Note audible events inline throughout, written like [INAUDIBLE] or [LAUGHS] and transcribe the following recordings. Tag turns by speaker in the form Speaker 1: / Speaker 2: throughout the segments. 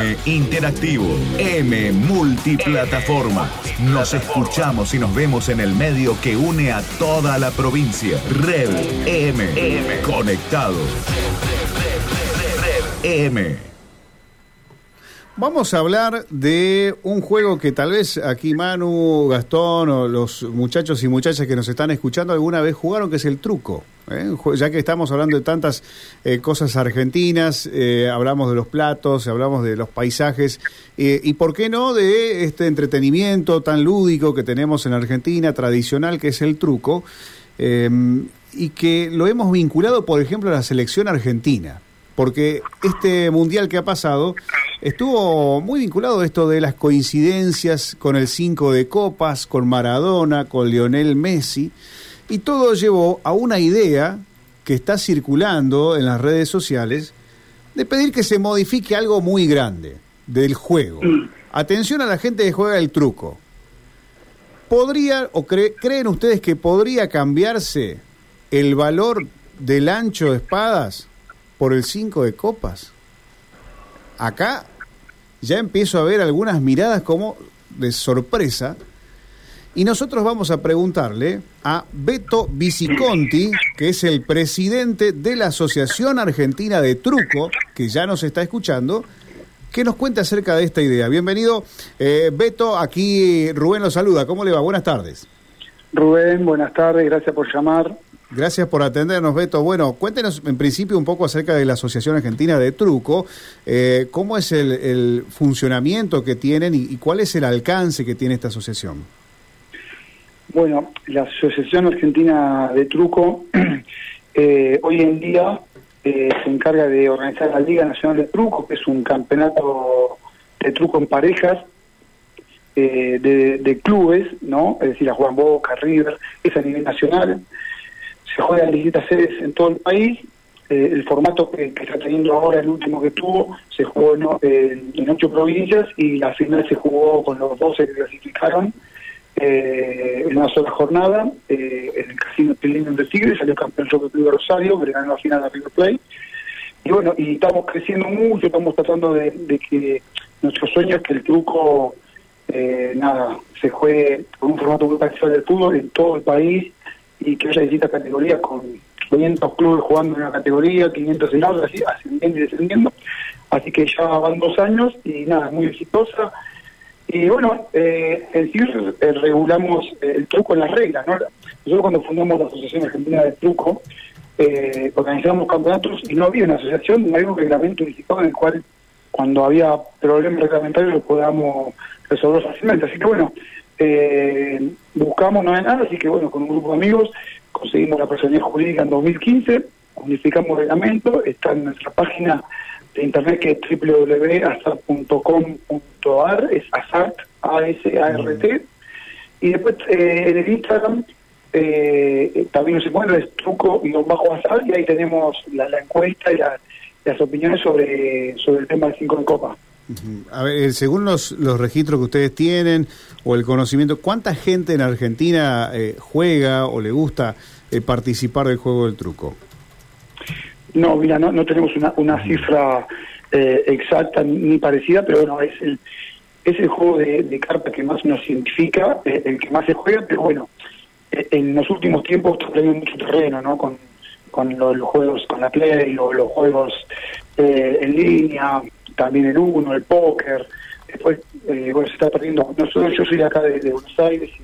Speaker 1: M Interactivo, M Multiplataforma. Nos escuchamos y nos vemos en el medio que une a toda la provincia. Red M, conectado. M.
Speaker 2: Vamos a hablar de un juego que tal vez aquí Manu, Gastón o los muchachos y muchachas que nos están escuchando alguna vez jugaron, que es el truco. ¿eh? Ya que estamos hablando de tantas eh, cosas argentinas, eh, hablamos de los platos, hablamos de los paisajes, y por qué no de este entretenimiento tan lúdico que tenemos en Argentina, tradicional, que es el truco, y que lo hemos vinculado, por ejemplo, a la selección argentina porque este mundial que ha pasado estuvo muy vinculado esto de las coincidencias con el 5 de copas, con Maradona, con Lionel Messi, y todo llevó a una idea que está circulando en las redes sociales de pedir que se modifique algo muy grande del juego. Atención a la gente que juega el truco. ¿Podría o creen ustedes que podría cambiarse el valor del ancho de espadas por el 5 de copas. Acá ya empiezo a ver algunas miradas como de sorpresa y nosotros vamos a preguntarle a Beto Viciconti, que es el presidente de la Asociación Argentina de Truco, que ya nos está escuchando, que nos cuente acerca de esta idea. Bienvenido, eh, Beto, aquí Rubén lo saluda. ¿Cómo le va? Buenas tardes.
Speaker 3: Rubén, buenas tardes, gracias por llamar.
Speaker 2: Gracias por atendernos, Beto. Bueno, cuéntenos en principio un poco acerca de la Asociación Argentina de Truco. Eh, ¿Cómo es el, funcionamiento que tienen y, cuál es el alcance que tiene esta asociación?
Speaker 3: Bueno, la Asociación Argentina de Truco [CLEARS THROAT] eh, hoy en día eh, se encarga de organizar la Liga Nacional de Truco, que es un campeonato de truco en parejas de, de, clubes, ¿no? Es decir, a Juan Boca, River, es a nivel nacional se juega en distintas sedes en todo el país. Eh, el formato que, está teniendo ahora, el último que tuvo, se jugó en, ocho provincias y la final se jugó con los 12 que clasificaron eh, en una sola jornada. Eh, en el Casino Pilino de Tigre salió campeón el Club de Rosario, que ganó la final a River Plate. Y bueno, y estamos creciendo mucho, estamos tratando de, que nuestro sueño es que el truco, nada, se juegue con un formato muy parecido del fútbol en todo el país y que haya distintas categorías con 500 clubes jugando en una categoría, 500 en otra, así, ascendiendo y descendiendo. Así que ya van dos años y nada, muy exitosa. Y bueno, eh, en sí eh, regulamos eh, el truco en las reglas. ¿no? Nosotros cuando fundamos la Asociación Argentina de Truco, eh, organizamos campeonatos y no había una asociación, no había un reglamento unificado en el cual cuando había problemas reglamentarios lo podamos resolver fácilmente. Así que bueno, eh, buscamos no hay nada, así que bueno, con un grupo de amigos conseguimos la personalidad jurídica en 2015, unificamos el reglamento, está en nuestra página de internet que es www.asart.com.ar, es asart, A-S-A-R-T, y después eh, en el Instagram eh, también nos encuentra es truco y bajo asar y ahí tenemos la, encuesta y las opiniones sobre, sobre el tema del 5 de copa.
Speaker 2: A ver, eh, según los, los registros que ustedes tienen o el conocimiento, ¿cuánta gente en Argentina eh, juega o le gusta eh, participar del juego del truco?
Speaker 3: No, mira, no, no tenemos una, una cifra exacta ni, parecida, pero bueno, es el, es el juego de, de cartas que más nos identifica, el que más se juega, pero bueno, en los últimos tiempos teniendo mucho terreno, ¿no? Con, con los, juegos, con la Play, o los juegos en línea, también el uno, el póker. Después, eh, bueno, se está perdiendo. Nosotros, yo soy de acá de, Buenos Aires y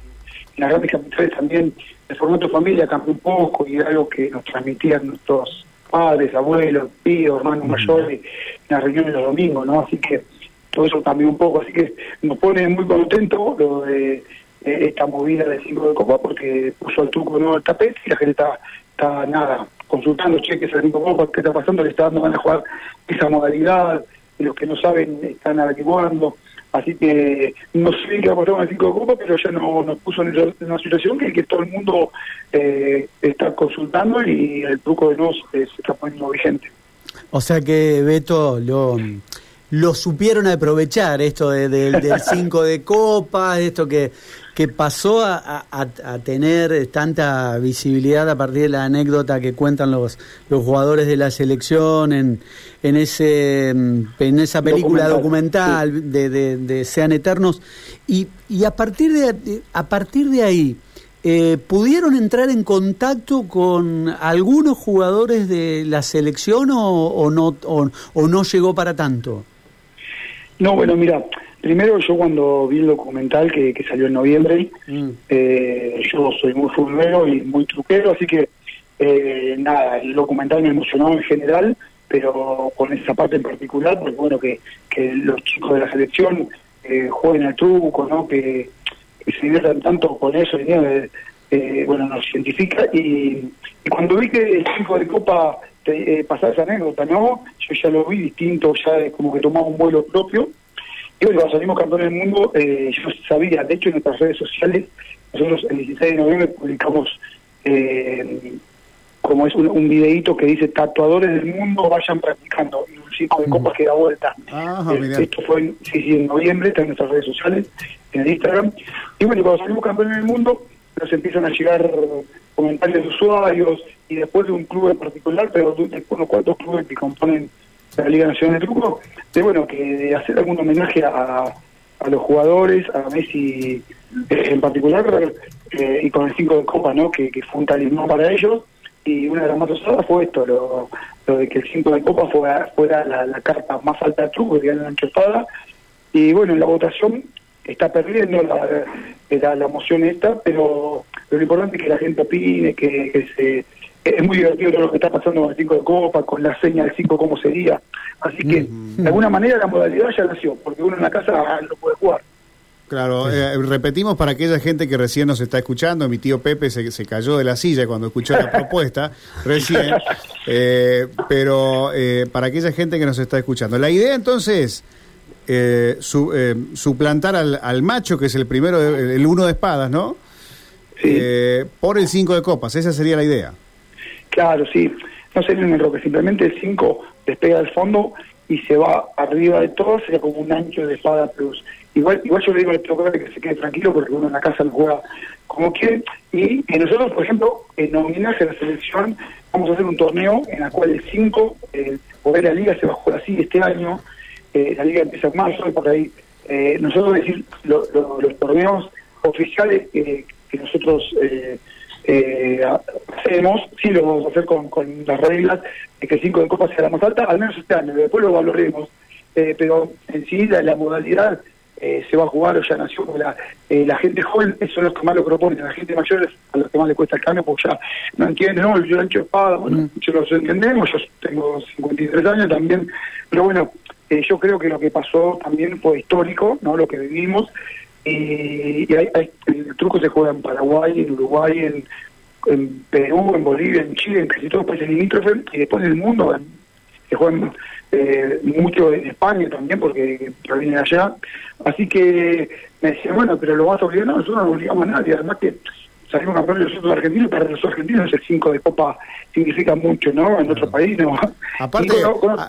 Speaker 3: en las grandes capitales también el formato familia cambió un poco y era algo que nos transmitían nuestros padres, abuelos, tíos, hermanos mayores en las reuniones los domingos, ¿no? Así que todo eso cambió un poco. Así que nos pone muy contento lo de esta movida de cinco de copa porque puso el truco nuevo al tapete y la gente está, está nada, consultando cheques al cinco de copa, qué está pasando, le está dando ganas de jugar esa modalidad los que no saben están averiguando. Así que no sé qué va a pasar con el 5 de Copa, pero ya no, nos puso en una situación que, que todo el mundo eh, está consultando y el truco de nos se está poniendo vigente.
Speaker 4: O sea que, Beto, lo, lo supieron aprovechar, esto de, del [LAUGHS] 5 de Copa, esto que que pasó a, tener tanta visibilidad a partir de la anécdota que cuentan los, los jugadores de la selección en, en, ese, en esa película documental, de, de, Sean Eternos. Y, y a, partir de, a partir de ahí, eh, ¿pudieron entrar en contacto con algunos jugadores de la selección o, no, o no llegó para tanto?
Speaker 3: No, bueno, mira, primero yo cuando vi el documental que, salió en noviembre, mm. eh, yo soy muy futbolero y muy truquero, así que eh, nada, el documental me emocionó en general, pero con esa parte en particular, porque bueno, que, que los chicos de la selección eh, jueguen al truco, ¿no? Que, se diviertan tanto con eso, eh, bueno, nos científica y, cuando vi que el chico de Copa eh, pasaba esa anécdota, ¿no? Yo ya lo vi distinto, ya como que tomaba un vuelo propio. Y bueno, cuando salimos campeones del mundo, eh, yo sabía, de hecho en nuestras redes sociales, nosotros el 16 de noviembre publicamos eh, como es un, un videíto que dice tatuadores del mundo vayan practicando y un chico de copas que da vuelta. esto fue en, sí, sí, en noviembre, está en nuestras redes sociales, en el Instagram. Y bueno, cuando salimos campeones del mundo, nos empiezan a llegar comentarios de usuarios y después de un club en particular, pero de unos cuantos clubes que componen la Liga Nacional de Truco, de bueno, que hacer algún homenaje a, a los jugadores, a Messi eh, en particular, eh, y con el 5 de Copa, ¿no? Que, fue un talismán para ellos, y una de las más usadas fue esto, lo, lo de que el 5 de Copa fuera, fuera la, carta más alta de truco, que la enchufada, y bueno, en la votación está perdiendo la, la, la moción esta, pero, lo importante es que la gente opine, que, se es muy divertido todo lo que está pasando con el 5 de copa, con la seña del 5 cómo sería. Así que, de alguna manera, la modalidad ya nació, porque uno en la casa no puede jugar.
Speaker 2: Claro, eh, repetimos para aquella gente que recién nos está escuchando, mi tío Pepe se, se cayó de la silla cuando escuchó la [LAUGHS] propuesta, recién, eh, pero eh, para aquella gente que nos está escuchando. La idea entonces eh, su, eh, suplantar al, al, macho, que es el primero, el uno de espadas, ¿no? Por el cinco de copas, esa sería la idea.
Speaker 3: Claro, sí. No sería un error, que simplemente el 5 despega del fondo y se va arriba de todo, sería como un ancho de espada plus. Igual, igual yo le digo al truco que se quede tranquilo porque uno en la casa lo juega como quiere. Y, nosotros, por ejemplo, en homenaje a la selección, vamos a hacer un torneo en el cual el 5, el poder de la liga se va a jugar así este año, eh, la liga empieza en marzo y por ahí eh, nosotros decir los torneos oficiales que nosotros eh, hacemos, sí lo vamos a hacer con, con las reglas de que 5 de copa sea la más alta, al menos este año, después lo valoremos, pero en sí la, modalidad se va a jugar o ya nació, la, la gente joven, eso es lo que más lo propone, la gente mayor es a los que más le cuesta el cambio, porque ya no entiende, no, yo ancho espada, bueno, mm. muchos lo entendemos, yo tengo 53 años también, pero bueno, eh, yo creo que lo que pasó también fue histórico, no lo que vivimos, y, el truco se juega en Paraguay, en Uruguay, en, Perú, en Bolivia, en Chile, en casi todos los países limítrofes, y después en el mundo se juegan eh, mucho en España también, porque viene allá. Así que me decía, bueno, pero lo vas a obligar, no, nosotros no obligamos a nadie, además que salimos campeones nosotros argentinos, para los argentinos el 5 de Copa significa mucho, ¿no? En otro país, ¿no?
Speaker 2: Aparte,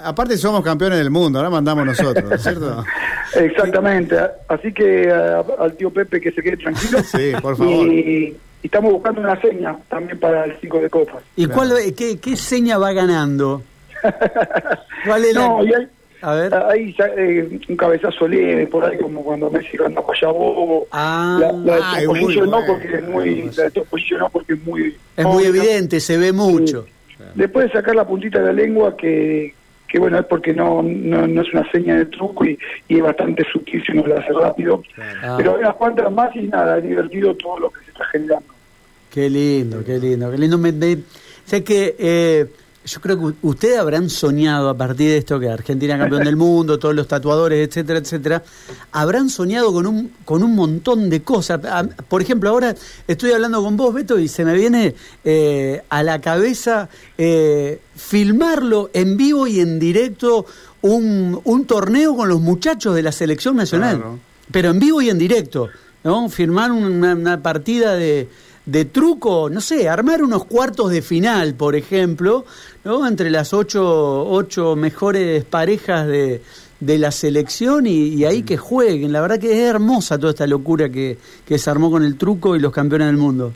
Speaker 2: aparte somos campeones del mundo, ahora mandamos nosotros, ¿cierto? [LAUGHS]
Speaker 3: Exactamente, así que al tío Pepe que se quede tranquilo. [LAUGHS]
Speaker 2: Sí, por favor.
Speaker 3: Y, estamos buscando una seña también para el 5 de Copa.
Speaker 4: ¿Y cuál, qué, qué seña va ganando? [LAUGHS]
Speaker 3: ¿Cuál es no, la... A ver. Ahí eh, un cabezazo leve, por ahí como cuando Messi anda para allá bobo.
Speaker 4: Ah,
Speaker 3: la, la de no porque es muy, la de no porque es muy...
Speaker 4: Es muy evidente, se ve mucho.
Speaker 3: Después de sacar la puntita de la lengua que, que bueno, es porque no, no, es una seña de truco y, y, es bastante sutil si uno lo hace rápido. Pero hay unas cuantas más y nada, es divertido todo lo que se está generando.
Speaker 4: Qué lindo, qué lindo, qué lindo. Me, sé que... Eh, yo creo que ustedes habrán soñado a partir de esto que Argentina campeón del mundo, todos los tatuadores, etcétera, etcétera, habrán soñado con un con un montón de cosas. Por ejemplo, ahora estoy hablando con vos, Beto, y se me viene eh, a la cabeza eh, filmarlo en vivo y en directo un, un torneo con los muchachos de la selección nacional, pero en vivo y en directo, ¿no? Firmar una partida de de truco, no sé, armar unos cuartos de final, por ejemplo, ¿no? entre las ocho, ocho mejores parejas de, de la selección y, ahí que jueguen. La verdad que es hermosa toda esta locura que, que se armó con el truco y los campeones del mundo.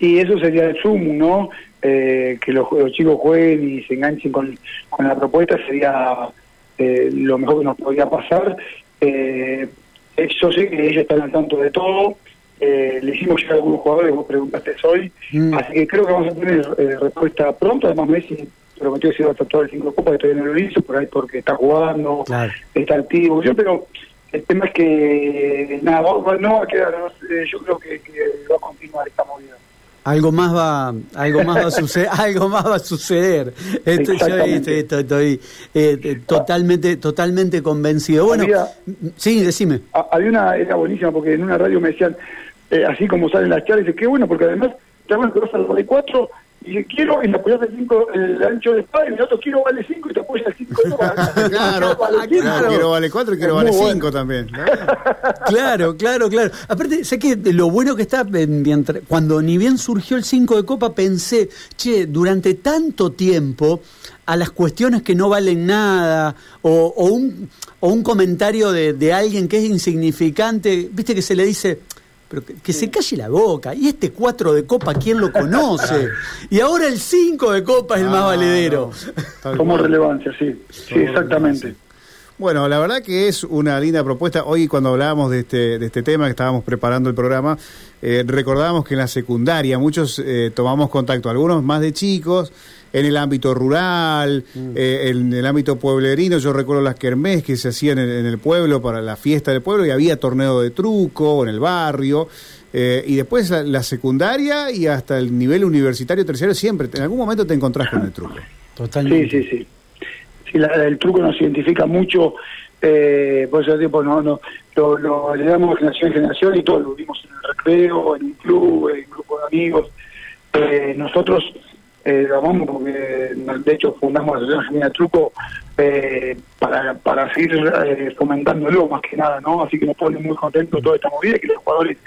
Speaker 3: Y eso sería el Zoom, ¿no? Eh, que los, chicos jueguen y se enganchen con, con la propuesta sería eh, lo mejor que nos podría pasar. Eh, yo sé que ellos están al tanto de todo. Eh, le hicimos llegar a algunos jugadores, vos preguntaste hoy. Mm. Así que creo que vamos a tener respuesta pronto. Además, Messi prometió que se iba a tratar el cinco copas, que todavía no lo hizo, por ahí porque está jugando, está activo. Yo, pero el tema es que nada, no va a quedar. yo creo que, que va a continuar esta movida
Speaker 4: algo más va algo más va a suceder [LAUGHS] algo más va a suceder esto, yo estoy, eh, totalmente totalmente convencido bueno sí decime
Speaker 3: había una era buenísima porque en una radio me decían eh, así como salen las charlas dice qué bueno porque además bueno que vas al cuatro y quiero y le apoyas el 5 el ancho de espada y el otro quiero vale 5 y te apoyas el 5
Speaker 2: claro, claro, quiero vale 4 y quiero vale 5 también [LAUGHS]
Speaker 4: claro claro claro. Aparte sé que lo bueno que está cuando ni bien surgió el 5 de copa pensé che durante tanto tiempo a las cuestiones que no valen nada o, o un o un comentario de, de alguien que es insignificante viste que se le dice pero que, se calle la boca. Y este 4 de copa, ¿quién lo conoce? [LAUGHS] y ahora el 5 de copa es el más ah, valedero.
Speaker 3: Como relevancia, sí. Sí, exactamente.
Speaker 2: Bueno, la verdad que es una linda propuesta. Hoy cuando hablábamos de este, de este tema, que estábamos preparando el programa, eh, recordábamos que en la secundaria muchos eh, tomamos contacto, algunos más de chicos, en el ámbito rural, mm. eh, en el ámbito pueblerino. Yo recuerdo las kermés que se hacían en, el pueblo para la fiesta del pueblo y había torneo de truco en el barrio. Eh, y después la, secundaria y hasta el nivel universitario terciario siempre, en algún momento te encontrás con el truco.
Speaker 3: Totalmente. Sí, sí, sí. el truco nos identifica mucho, eh, por ese tiempo no, no, lo, lo heredamos de generación en generación y todo lo vimos en el recreo, en un club, en un grupo de amigos. Eh, nosotros eh, vamos porque de hecho fundamos la Asociación Argentina Truco eh, para, para seguir eh, fomentándolo más que nada, ¿no? Así que nos pone muy contentos toda esta movida y que los jugadores,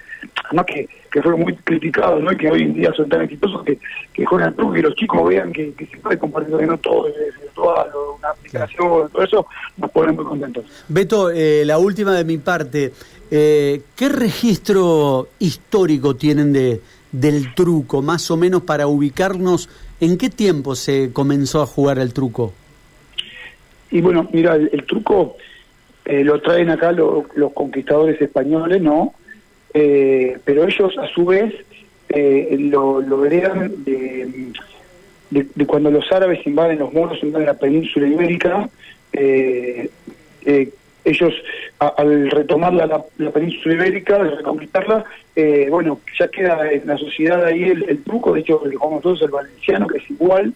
Speaker 3: además que, que fueron muy criticados, ¿no? Y que hoy en día son tan exitosos que, que juegan truco y los chicos vean que, que se puede compartir no todo es virtual o una aplicación, todo eso, nos pone muy contentos.
Speaker 4: Beto, eh, la última de mi parte, eh, ¿qué registro histórico tienen de del truco, más o menos para ubicarnos ¿En qué tiempo se comenzó a jugar el truco?
Speaker 3: Y bueno, mira, el, truco eh, lo traen acá los conquistadores españoles, ¿no? Eh, pero ellos a su vez eh, lo, lo heredan de, de, cuando los árabes invaden los moros, en la península ibérica, ellos al retomar la, península ibérica, al reconquistarla, eh, bueno, ya queda en la sociedad ahí el, truco, de hecho jugamos todos el valenciano, que es igual,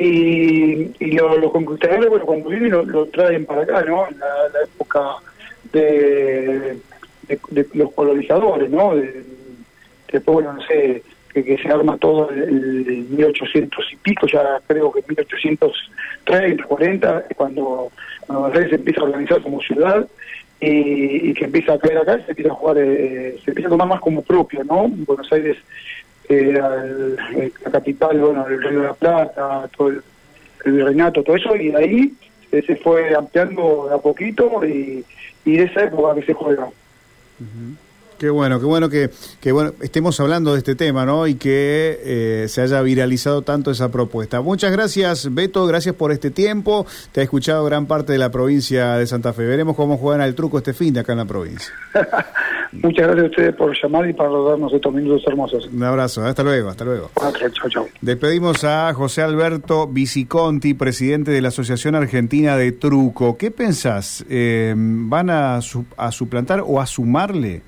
Speaker 3: y, y los conquistadores, bueno, cuando vienen lo, traen para acá, ¿no? En la, época de, de, los colonizadores, ¿no? después, bueno, no sé, que, se arma todo el, 1800 y pico, ya creo que 1830, 40, cuando cuando se empieza a organizar como ciudad y, que empieza a caer acá, se empieza a jugar, eh, se empieza a tomar más como propio, ¿no? Buenos Aires, eh, la capital, bueno, el Río de la Plata, todo el, Reinato, todo eso, y de ahí se fue ampliando de a poquito y, y de esa época que se juega.
Speaker 2: Qué bueno, qué bueno que, que bueno, estemos hablando de este tema, ¿no? Y que eh, se haya viralizado tanto esa propuesta. Muchas gracias, Beto, gracias por este tiempo. Te ha escuchado gran parte de la provincia de Santa Fe. Veremos cómo juegan al truco este fin de acá en la provincia. [LAUGHS]
Speaker 3: Muchas gracias a ustedes por llamar y para darnos estos minutos hermosos.
Speaker 2: Un abrazo, hasta luego, hasta luego.
Speaker 3: chao.
Speaker 2: Despedimos a José Alberto Viciconti, presidente de la Asociación Argentina de Truco. ¿Qué pensás? Eh, ¿Van a, a suplantar o a sumarle?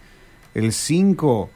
Speaker 2: el 5